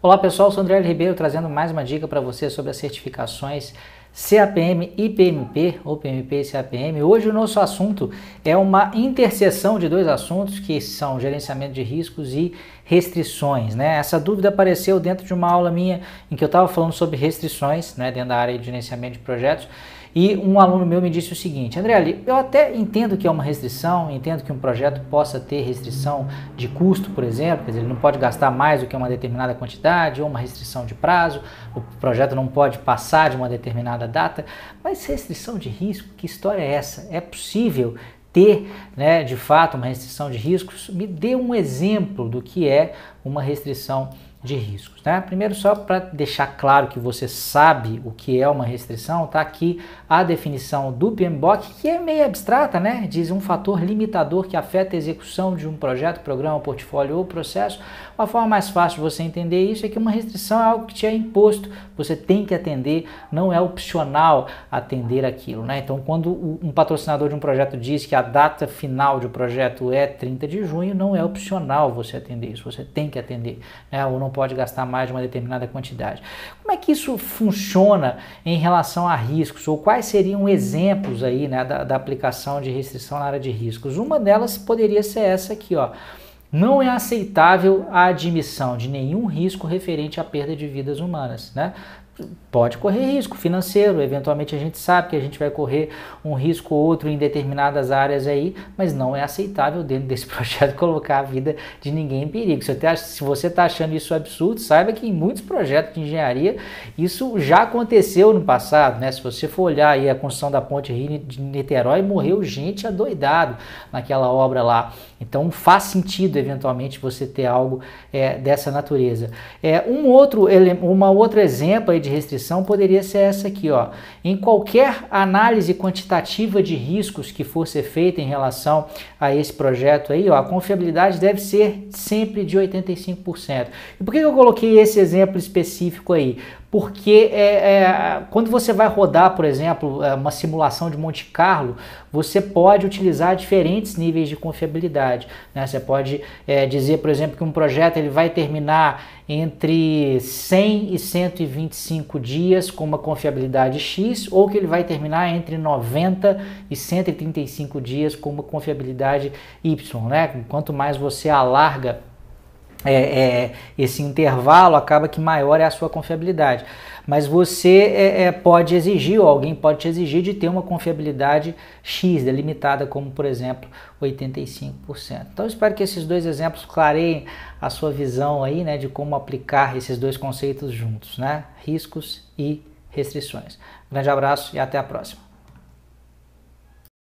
Olá pessoal, sou André Ribeiro trazendo mais uma dica para você sobre as certificações CAPM e PMP, ou PMP e CAPM. Hoje o nosso assunto é uma interseção de dois assuntos que são gerenciamento de riscos e restrições. Né? Essa dúvida apareceu dentro de uma aula minha em que eu estava falando sobre restrições né, dentro da área de gerenciamento de projetos e um aluno meu me disse o seguinte: André, eu até entendo que é uma restrição, entendo que um projeto possa ter restrição de custo, por exemplo, quer dizer, ele não pode gastar mais do que uma determinada quantidade, ou uma restrição de prazo, o projeto não pode passar de uma determinada data, mas restrição de risco, que história é essa? É possível ter, né, de fato, uma restrição de riscos? Me dê um exemplo do que é uma restrição de de riscos. Né? Primeiro, só para deixar claro que você sabe o que é uma restrição, está aqui a definição do PMBOK, que é meio abstrata, né? diz um fator limitador que afeta a execução de um projeto, programa, portfólio ou processo. Uma forma mais fácil de você entender isso é que uma restrição é algo que te é imposto, você tem que atender, não é opcional atender aquilo. Né? Então, quando um patrocinador de um projeto diz que a data final do projeto é 30 de junho, não é opcional você atender isso, você tem que atender. Né? Ou não não pode gastar mais de uma determinada quantidade. Como é que isso funciona em relação a riscos? Ou quais seriam exemplos aí né, da, da aplicação de restrição na área de riscos? Uma delas poderia ser essa aqui, ó. Não é aceitável a admissão de nenhum risco referente à perda de vidas humanas. Né? Pode correr risco financeiro, eventualmente a gente sabe que a gente vai correr um risco ou outro em determinadas áreas aí, mas não é aceitável dentro desse projeto colocar a vida de ninguém em perigo. Se você está achando isso absurdo, saiba que em muitos projetos de engenharia isso já aconteceu no passado, né? Se você for olhar aí a construção da ponte Rio de Niterói, morreu gente adoidado naquela obra lá. Então faz sentido eventualmente você ter algo é, dessa natureza. É um outro, uma outro exemplo aí de de restrição poderia ser essa aqui, ó. Em qualquer análise quantitativa de riscos que for ser feita em relação a esse projeto aí, ó, a confiabilidade deve ser sempre de 85%. E por que eu coloquei esse exemplo específico aí? porque é, é, quando você vai rodar, por exemplo, é, uma simulação de Monte Carlo, você pode utilizar diferentes níveis de confiabilidade. Né? Você pode é, dizer, por exemplo, que um projeto ele vai terminar entre 100 e 125 dias com uma confiabilidade X, ou que ele vai terminar entre 90 e 135 dias com uma confiabilidade Y. Né? Quanto mais você alarga é, é, esse intervalo, acaba que maior é a sua confiabilidade. Mas você é, é, pode exigir, ou alguém pode te exigir, de ter uma confiabilidade X, delimitada, como por exemplo 85%. Então espero que esses dois exemplos clareiem a sua visão aí, né, de como aplicar esses dois conceitos juntos, né? Riscos e restrições. Um grande abraço e até a próxima.